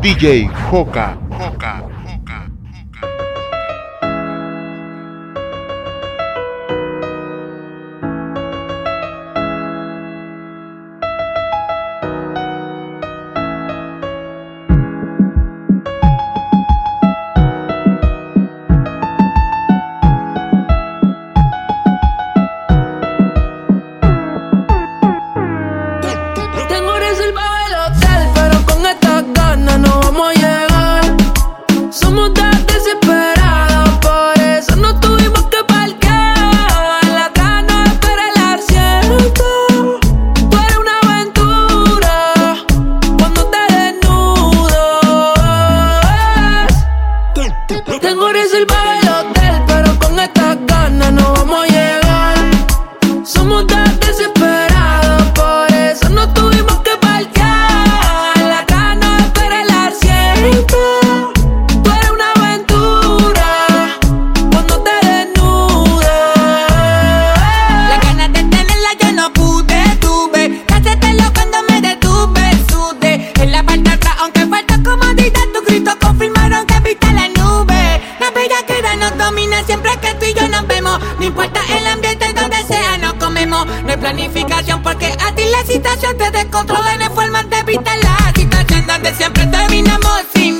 DJ Joca. tarde siempre terminamos sin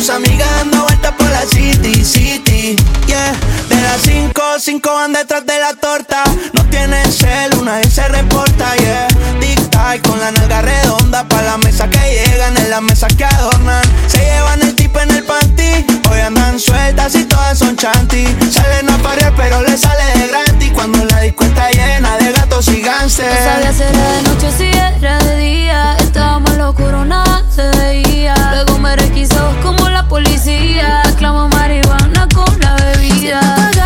sus amigas dando vueltas por la city, city. Yeah, de las 5, 5 van detrás de la torta. No tiene cel, una vez se reporta, yeah. Tic tac con la nalga redonda. Pa' la mesa que llegan, en las mesas que adornan. Se llevan el chanti. Sale no pared, pero le sale de gratis. Cuando la disco está llena de gatos y ganses. No sabía si era de noche si era de día. Estábamos locuro, nada se veía. Luego me requisó como la policía. Clamo marihuana con la bebida.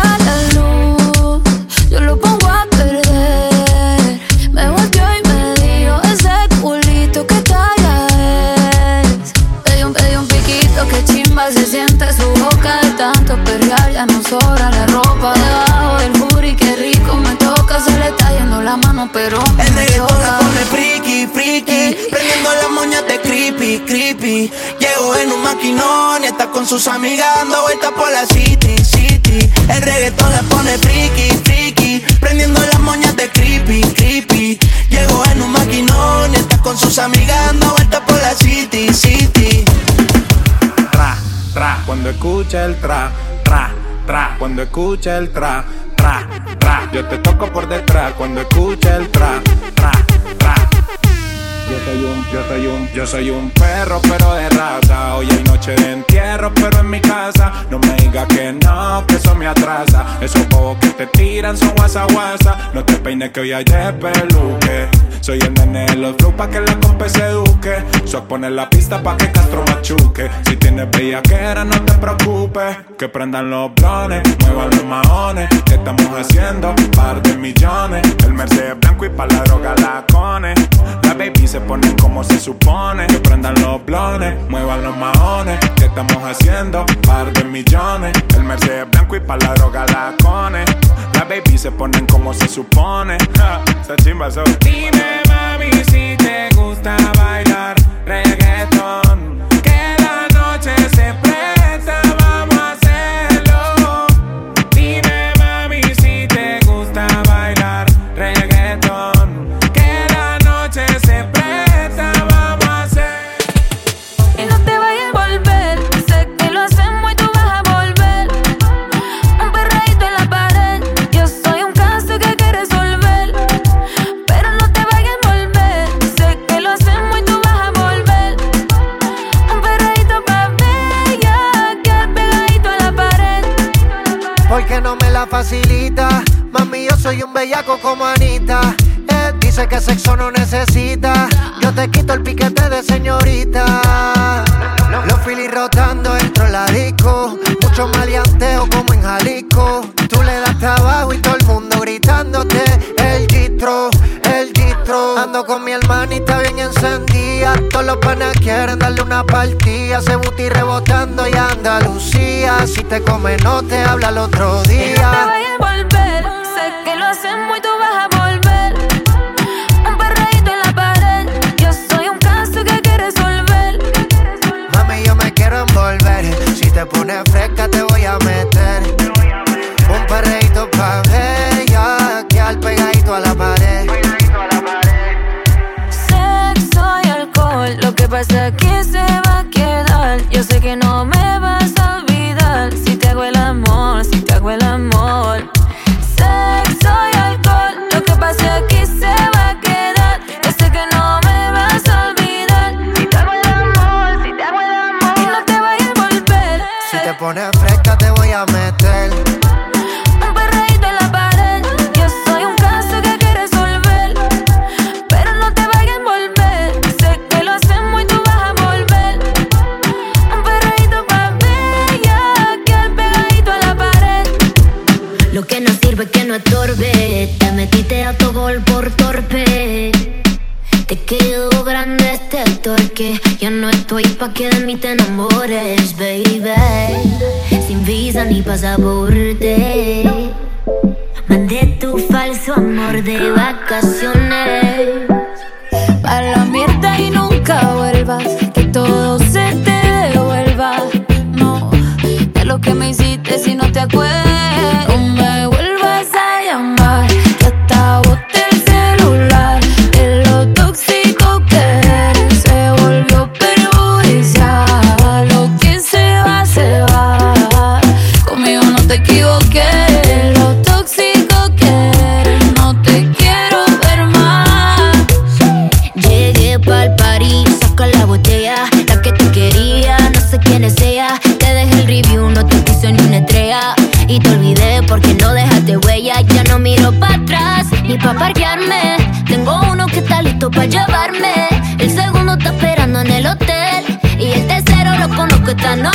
Tanto perrear. Ya no sobra la ropa debajo del booty. Qué rico me toca, se le está yendo la mano, pero El me reggaetón la pone friki, friki Prendiendo las moñas de creepy, creepy. Llegó en un maquinón y está con sus amigas dando vueltas por la city, city. El reggaetón la pone friki, friki Prendiendo las moñas de creepy, creepy. Llegó en un maquinón y está con sus amigas dando vueltas por la city, city tra, cuando escucha el tra, tra, tra, cuando escucha el tra, tra, tra, yo te toco por detrás cuando escucha el tra, tra. Yo soy un, yo soy un, yo soy un perro pero de raza. Hoy hay noche de entierro pero en mi casa. No me digas que no, que eso me atrasa. Esos bobos que te tiran son guasa guasa. No te peines que hoy hay de peluque. Soy el nene de los flow pa' que la compa se eduque. Soy poner la pista pa' que Castro machuque. Si tienes bellaquera no te preocupes. Que prendan los blones, muevan los maones ¿Qué estamos haciendo? Par de millones. El Mercedes blanco y pa' la droga la cone. La baby se ponen como se supone. Que prendan los blones, muevan los maones. ¿Qué estamos haciendo? Par de millones. El Mercedes blanco y pa' la droga la cone. La baby se ponen como se supone. Ja, esa chimba so. Dime mami si te gusta bailar reggaetón facilita. Mami, yo soy un bellaco como Anita. Eh, dice que sexo no necesita. Yo te quito el piquete de señorita. Los filis rotando dentro de la disco. Mucho los panas quieren darle una partida. Se buti rebotando y Andalucía. Si te come, no te habla el otro día. Si Ya no estoy pa' que de mí te enamores, baby. Sin visa ni pasaporte. Mandé tu falso amor de vacaciones. A la mierda y nunca vuelvas. Que todo se te devuelva. No, de lo que me hiciste si no te acuerdas. Esta noche.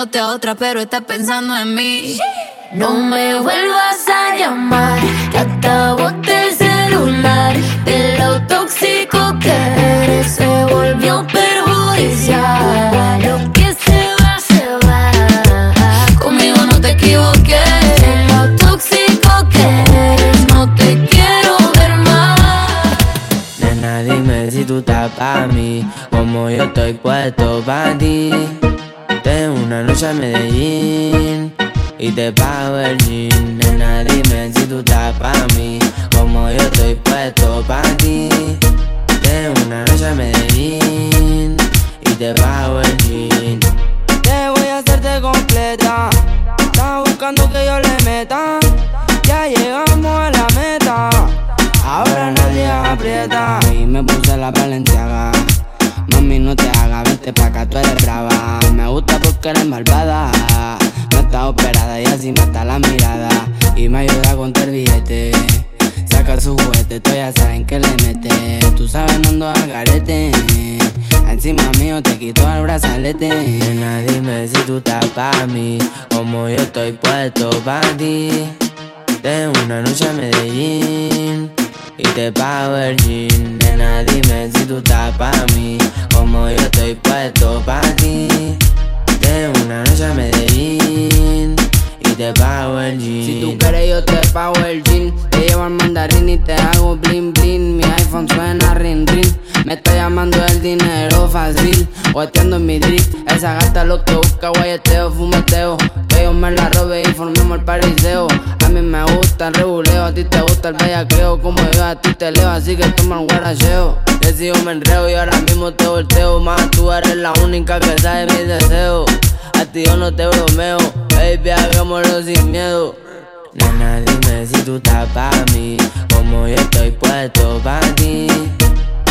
Comiéndote a otra, pero estás pensando en mí. No me vuelvas a llamar, que boté el celular. De lo tóxico que eres se volvió perjudicial. Lo que se va, se va. Conmigo no te equivoques. De lo tóxico que eres, no te quiero ver más. Nena, dime si tú estás pa' mí, como yo estoy puesto pa' ti. Una noche a Medellín y te pago el jean. Nena, dime si tú estás pa' mí, como yo estoy puesto pa' ti. Tengo una noche a Medellín y te pago el jean. Te voy a hacerte completa. Estás buscando que yo le meta. Ya llegamos a la meta. Ahora nadie aprieta. Y me puse la valenciaga. No te hagas, vente pa' acá, tú eres brava. Me gusta porque eres malvada. No está operada y así mata la mirada. Y me ayuda a contar billete. Saca su juguete, tú ya saben que le mete. Tú sabes, no ando al garete. Encima mío te quito el brazalete. Nena, dime si tú estás pa' mí, como yo estoy puesto pa' ti. Tengo una noche a Medellín y te pago el jean. Nena, dime si tú estás pa' mí, como yo estoy puesto pa' ti. Tengo una noche a Medellín Si tú quieres yo te pago el jean. Te llevo al mandarín y te hago blin blin Mi iPhone suena rin rin. Me está llamando el dinero fácil. Guateando en mi drip. Esa gata lo que busca guayeteo, fumeteo. Que yo me la robe y formemos el pariseo. A mí me gusta el reguleo A ti te gusta el bellaqueo. Como yo a ti te leo Así que toma el guaracheo. Yo me enreo y ahora mismo te volteo. Más tú eres la única que sabe mis deseos. A ti yo no te bromeo, baby, hagámoslo sin miedo. Nena, dime si tú estás pa' mí, como yo estoy puesto pa' ti.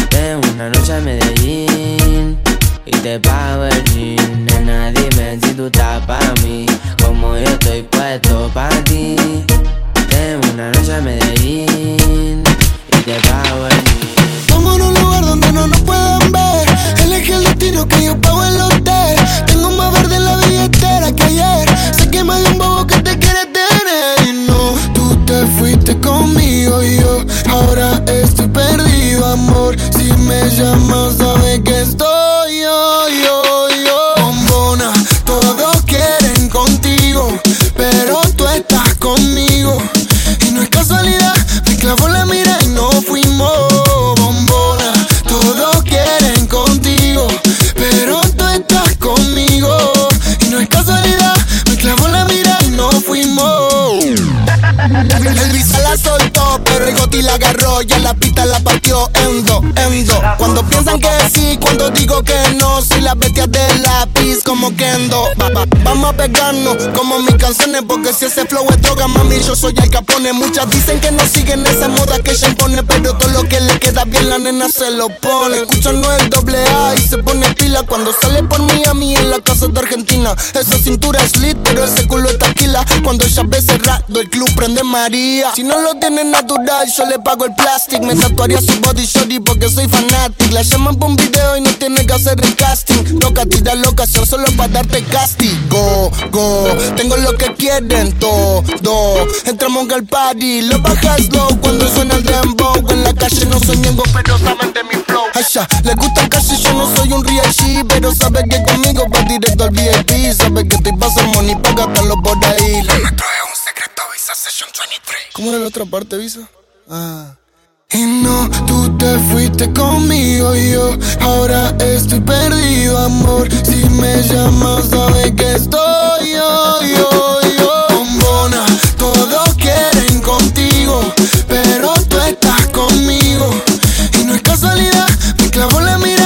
Tengo una noche a Medellín y te pago el jean. Nena, dime si tú estás pa' mí, como yo estoy puesto pa' ti. Tengo una noche a Medellín y te pago el jean. Porque si ese flow es droga, mami, yo soy el capone. Muchas dicen que no siguen esa moda que ella impone, pero todo lo que le queda bien la nena se lo pone. Escuchan no el doble A y se pone pila. Cuando sale por mí a mí en la de Argentina. Esa cintura es lit, pero ese culo es taquila. Cuando ella ve cerrado, el club prende María. Si no lo tiene natural, yo le pago el plástico. Me tatuaría su body shorty porque soy fanático. La llaman por un video y no tiene que hacer el casting. Toca tirar la ocasión solo para darte castigo. Go, tengo lo que quieren todo. Entramos al party, lo bajas low cuando suena el dembow. En la calle no soy miembro, pero saben de mi flow. Le gusta el calle, yo no soy un real G, pero sabe que conmigo va directo al VIP. Sabe que estoy pasando money pa' gastarlo por ahí. Metro es un secreto, Visa Session 23. ¿Cómo era la otra parte, Visa? Ah. Y no, tú te fuiste conmigo yo ahora estoy perdido, amor. Si me llamas, sabes que estoy yo, yo, yo. Bombona, todos quieren contigo, pero tú estás conmigo. Y no es casualidad, me clavo la mira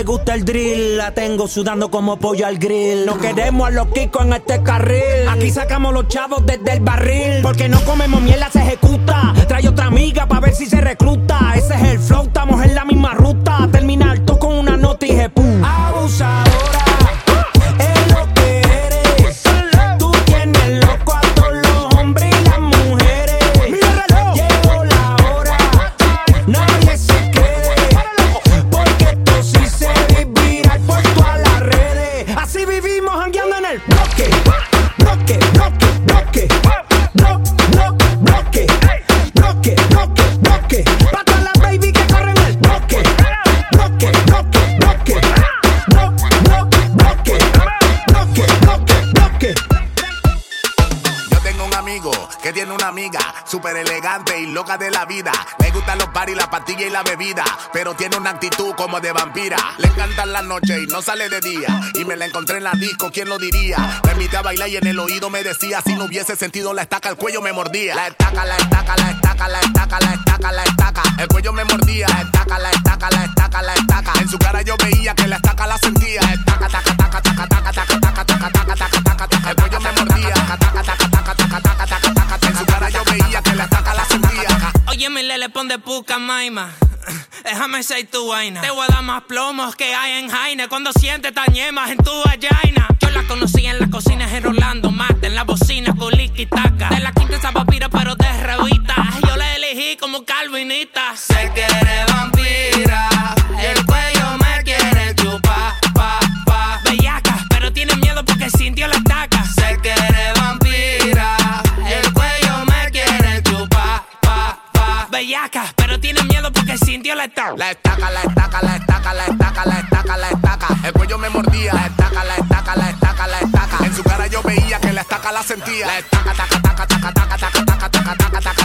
le gusta el drill. La tengo sudando como pollo al grill. No queremos a los kikos en este carril. Aquí sacamos los chavos desde el barril. Porque no comemos mierda, se ejecuta. Trae otra amiga para ver si se recluta. Ese es el flow, estamos en la misma ruta. Terminar todo con una nota y pum. Abusadora. súper elegante y loca de la vida. Le gustan los bares, la pastilla y la bebida, pero tiene una actitud como de vampira. Le encantan las noches y no sale de día. Y me la encontré en la disco, ¿quién lo diría? Me a bailar y en el oído me decía, si no hubiese sentido la estaca, el cuello me mordía. La estaca, la estaca, la estaca, la estaca, la estaca, la estaca. El cuello me mordía, la estaca, la estaca, la estaca, la estaca. En su cara yo veía que la estaca la sentía. Estaca, taca, taca, taca, taca, taca. Sentía. Oye, mi lele, pon de puca, maima. Déjame ser tu vaina. Te voy a dar más plomos que hay en Jaina. Cuando sientes tañemas en tu vagina. Yo la conocí en las cocinas en Rolando en la bocina con taca. De la quinta esa papira, pero de revista. Yo la elegí como calvinita. Sé que eres vampira. El Bellaca, pero tiene miedo porque sintió la estaca. La estaca, la estaca, la estaca, la estaca, la estaca, la estaca. El cuello me mordía. La estaca, la estaca, la estaca, la estaca. En su cara yo veía que la estaca la sentía. La estaca, taca, taca, taca, taca, taca, taca, taca, taca, taca, taca, taca.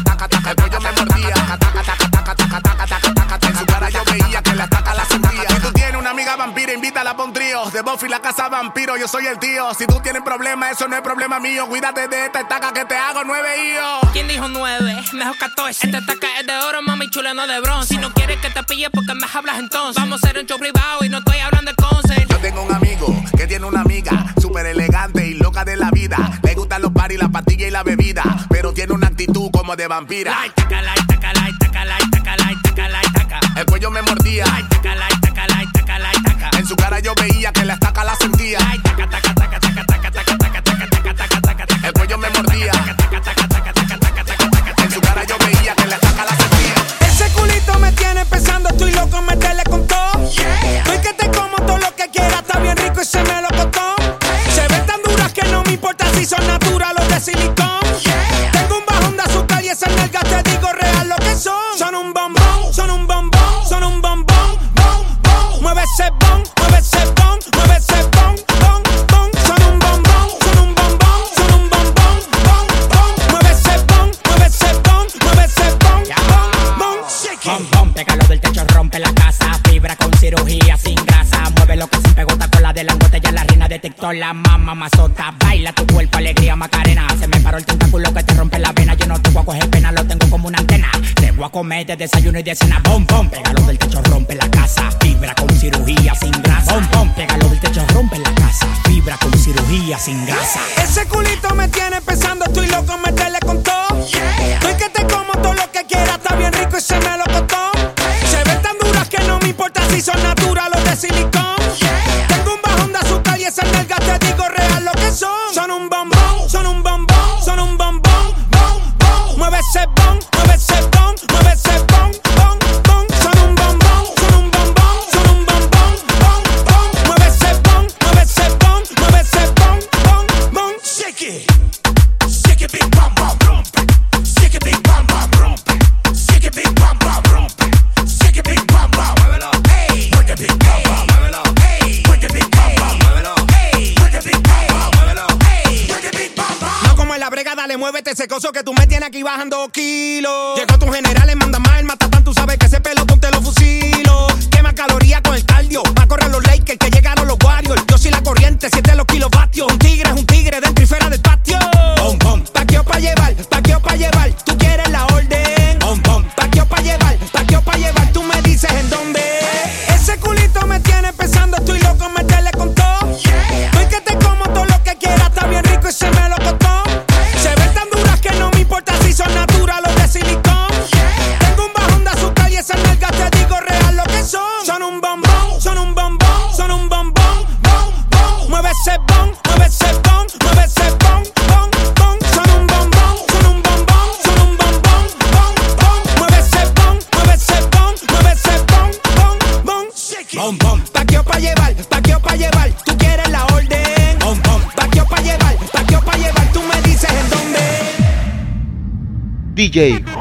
Buffy la casa vampiro, yo soy el tío. Si tú tienes problemas, eso no es problema mío. Cuídate de esta estaca que te hago nueve hijos. ¿Quién dijo nueve? Mejor 14. Esta estaca es de oro, mami chula, no de bronce. Si no quieres que te pille, porque me hablas entonces? Vamos a hacer un show privado y no estoy hablando de concert. Yo tengo un amigo que tiene una amiga súper elegante y loca de la vida. Le gustan los paris, la pastilla y la bebida, pero tiene una actitud como de vampira. La estaca, la estaca, la estaca, la estaca, la estaca, la estaca. El cuello me mordía. La estaca, la En su cara yo veía que la estaca la sentía. La mamá mazota. Baila tu cuerpo, alegría, macarena. Se me paró el tentáculo que te rompe la vena. Yo no te voy a coger pena, lo tengo como una antena. Te voy a comer de desayuno y de cena. Bom, bom, pégalo del techo,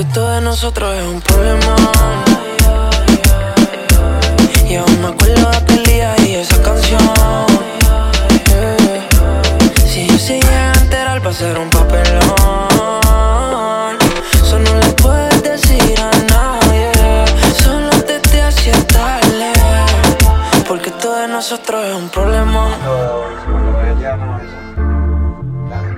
Porque todo de nosotros es un problema. Y aún me acuerdo de aquel día y esa canción. Si yo se llega a enterar, va a un papelón. Eso no le puedes decir a nadie. Solo te hacía tarde. Porque todo de nosotros es un problema.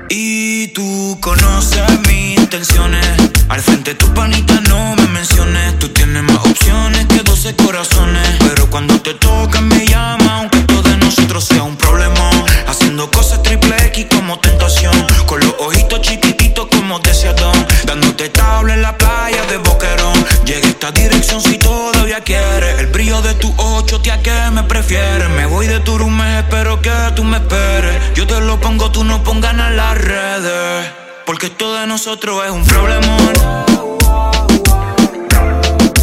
Y tú conoces mis intenciones. Al frente tu panita no me menciones. Tú tienes más opciones que 12 corazones. Pero cuando te tocan me llama, aunque todo de nosotros sea un problema. Haciendo cosas triple X como tentación. Con los ojitos chiquititos como deseadón. Dándote tabla en la playa de Boquerón. Llegué a esta dirección si todavía quieres. El brillo de tu ocho, tía, que me prefieres. Me voy de tu espero que tú me esperes. Yo te lo pongo, tú no pongas en las redes. Porque esto de nosotros es un problemón.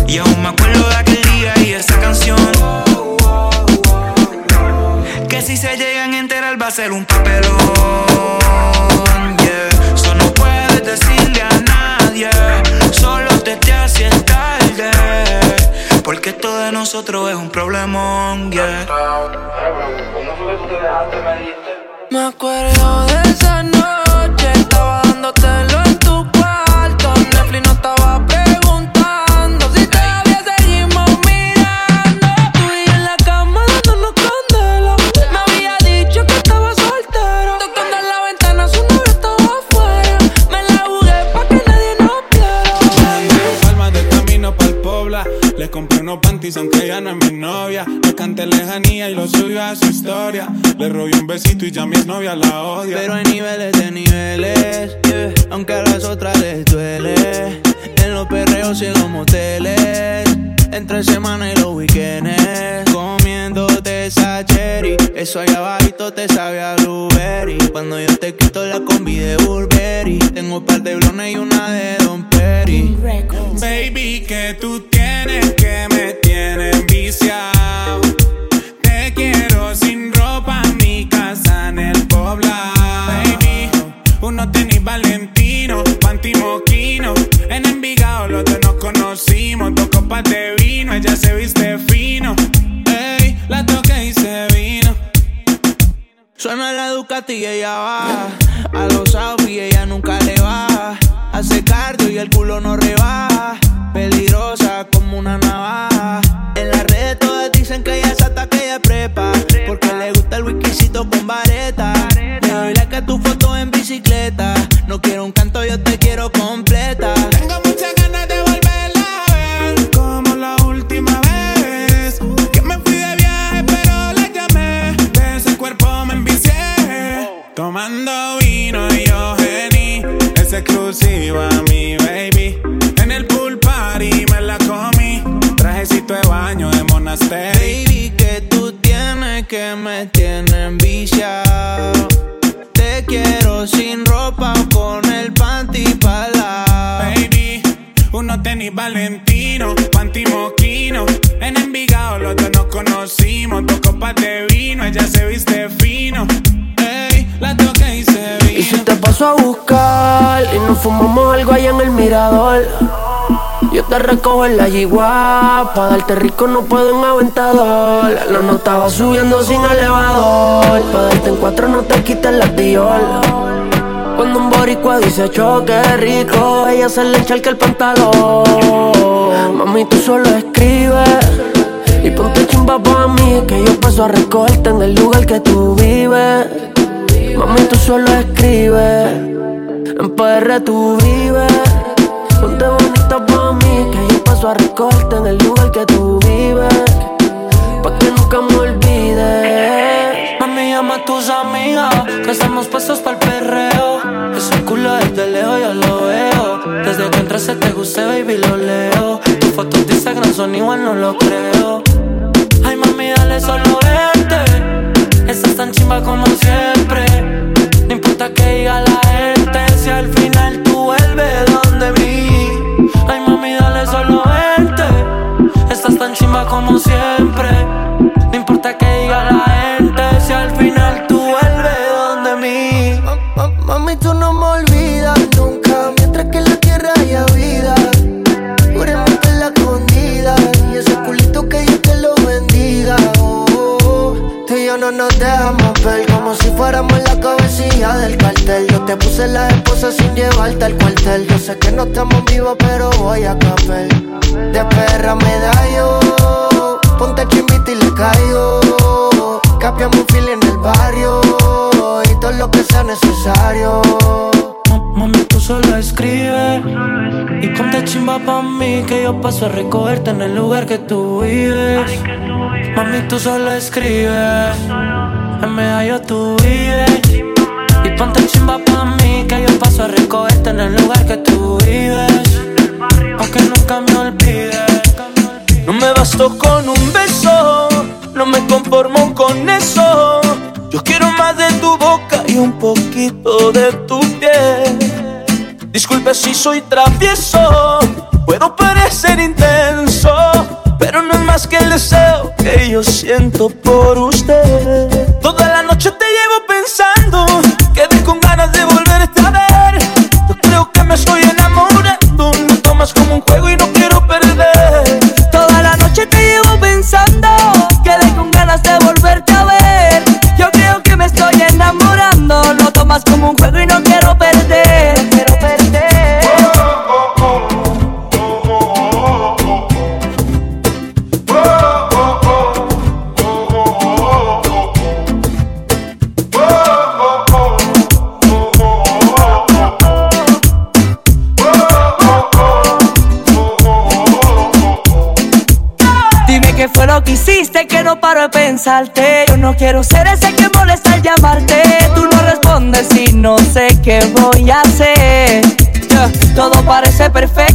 Y aún me acuerdo de aquel día y esa canción. Que si se llegan a enterar va a ser un papelón. Yeah. Eso no puedes decirle a nadie. Solo te te haces tarde. Porque esto de nosotros es un problemón. Yeah. Me acuerdo de esa noche, estaba en el mirador. Yo te recojo en la yigua, pa' darte rico no puedo en aventador. La nota va subiendo sin elevador, pa' darte en cuatro no te quites la diol. Cuando un boricua dice choque rico, ella se le echa el pantalón. Mami, tú solo escribes y ponte chimba pa' mí, que yo paso a recogerte en el lugar que tú vives. Mami, tú solo escribes, en PR tú vives. Ponte bonita pa' mí, que yo paso a recogerte en el lugar que tú vives. Pa' que nunca me olvides. Mami, llama a tus amigas, que estamos puestos para el perreo. Ese culo desde lejos yo lo veo. Desde que entraste te gusté, baby, lo leo. Tus fotos de Instagram son igual, no lo creo. Ay, mami, dale solo vente. Estás tan chimba como paso a recogerte en el lugar que tú vives. Mami, tú solo escribe En medallo tú vives. Y ponte chimba pa' mí Que yo paso a recogerte en el lugar que tú vives. Aunque nunca me olvides. No me bastó con un beso, no me conformo con eso. Yo quiero más de tu boca y un poquito de tu piel. Disculpe si soy travieso, siento por Yo no quiero ser ese que molesta al llamarte. Tú no respondes y no sé qué voy a hacer. Todo parece perfecto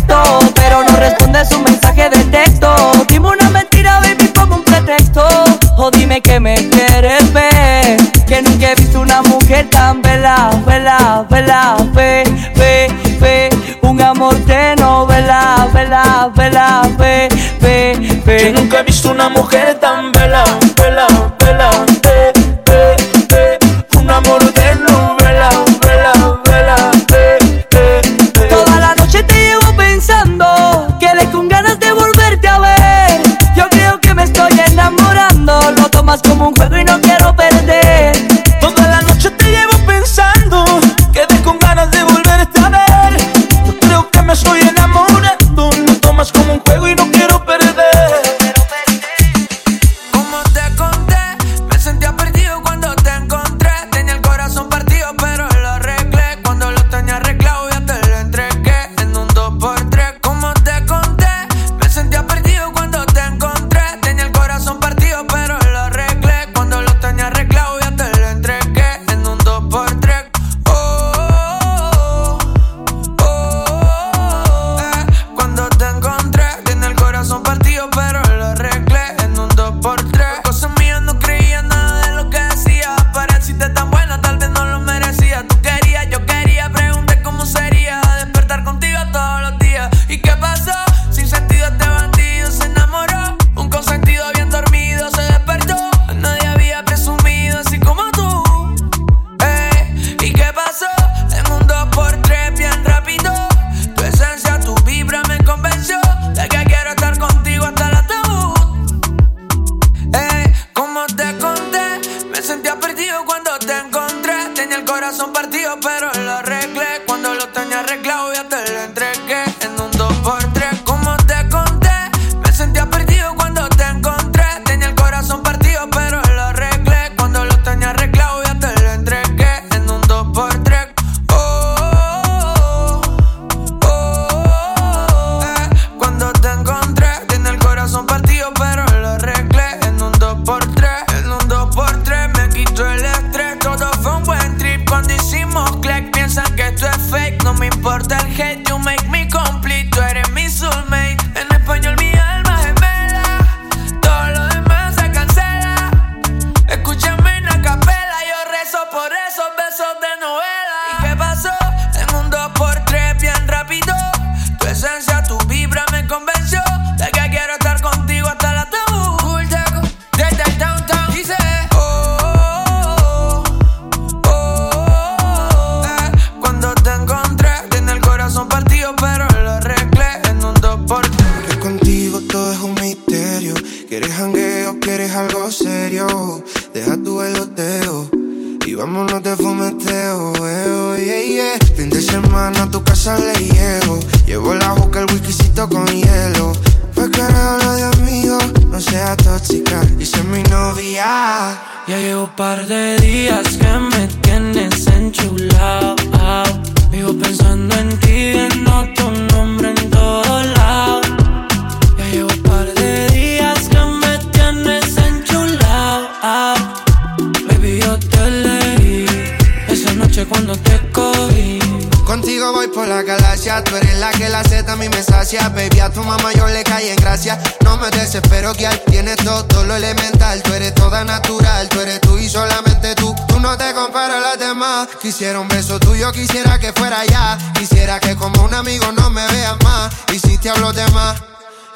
Quisiera un beso tuyo, quisiera que fuera ya. Quisiera que como un amigo no me veas más. Y si te hablo de más,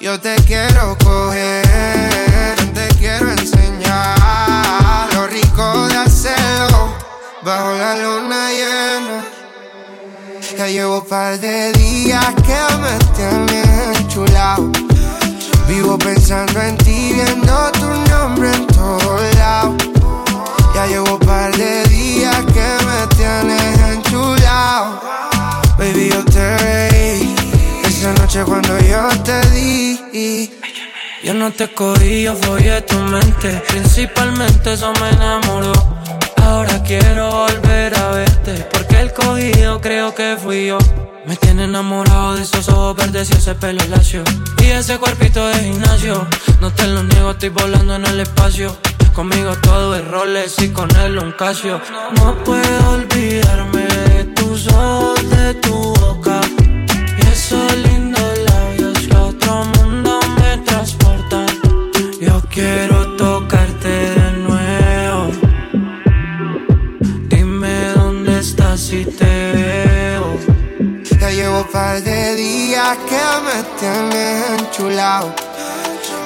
yo te quiero coger. Te quiero enseñar lo rico de hacerlo bajo la luna llena. Ya llevo par de días que me tienes enchulado. Vivo pensando en ti, viendo tu nombre en todos lados. Ya llevo par de días tienes enchulado. Baby, yo te reí. Esa noche cuando yo te di. Yo no te cogí, yo a tu mente. Principalmente eso me enamoró. Ahora quiero volver a verte. Porque el cogido creo que fui yo. Me tiene enamorado de esos ojos verdes y ese pelo lacio. Y ese cuerpito de gimnasio. No te lo niego, estoy volando en el espacio. Conmigo todo es roles y con él un casio. No puedo olvidarme de tus ojos, de tu boca. Y esos lindos labios que otro mundo me transportan. Yo quiero tocarte de nuevo. Dime dónde estás si te veo. Ya llevo par de días que me tienes enchulado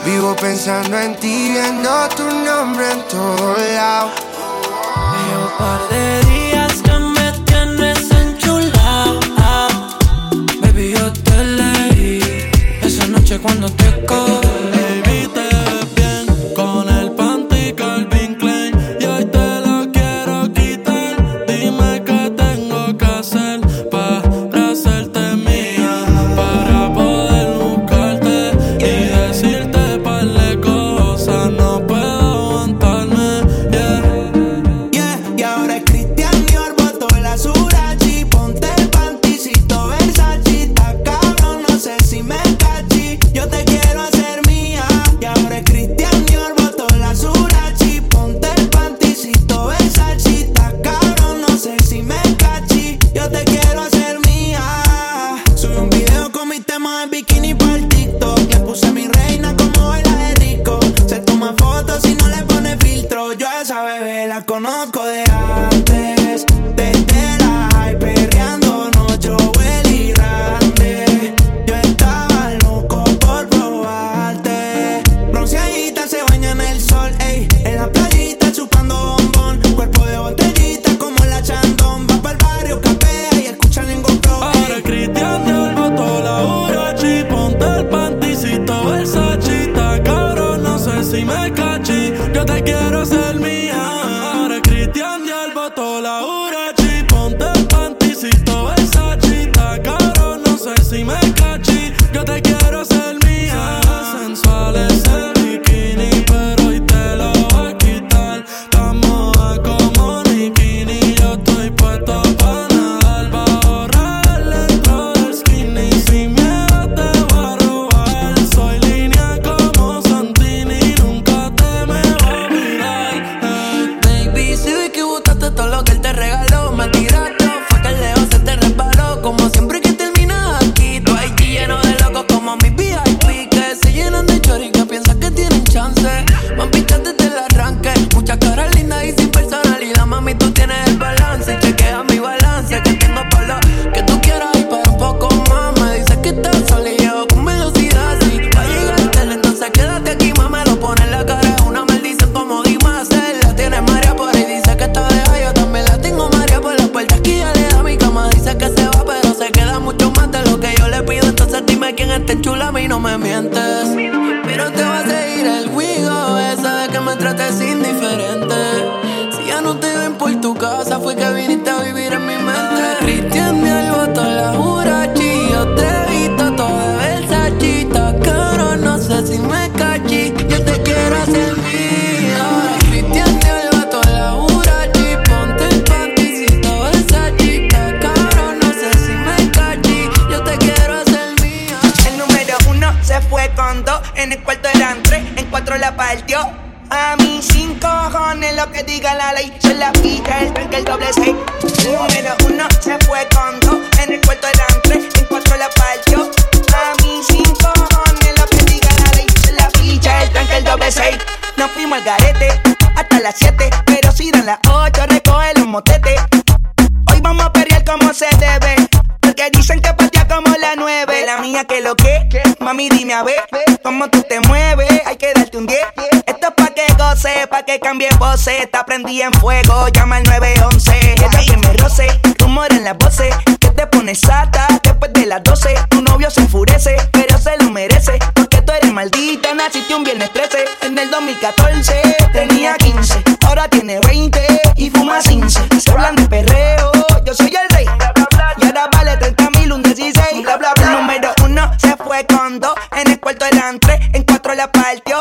Vivo pensando en ti, viendo tu nombre en todos lados. Llevo un par de días que me tienes enchulado. Baby, yo te leí esa noche cuando te cogí. la ley, se la pita el tanque, el doble seis. Uno menos uno se fue con dos, en el cuarto eran tres, en cuatro la partió. A mí cinco cojones la bendiga la ley, se la pita el tanque, el doble seis. Nos fuimos al garete hasta las siete, pero si dan las ocho recoge los motetes. Hoy vamos a perrear como se debe, porque dicen que patea como la nueve. La mía que lo que, mami dime a ver, cómo tú te mueves, hay que darte un diez. Esto que goce, pa' que cambie voces. Te prendida en fuego, llama al 911. Ella que me roce, rumor en las voces. Que te pones sata después de las 12. Tu novio se enfurece, pero se lo merece. Porque tú eres maldita, naciste un viernes 13. En el 2014 tenía 15, ahora tiene 20 y fuma 15. Se hablan de perreo, yo soy el rey. Y ahora vale 30 mil, un 16. Bla, bla. Número uno se fue con dos, en el cuarto eran tres, en cuatro la partió.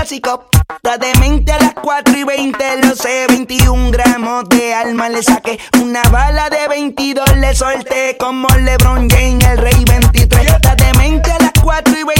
básico. La demente a las 4 y 20, lo sé, 21 gramos de alma le saqué. Una bala de 22 le solté como LeBron James, el rey 23. La demente a las 4 y 20.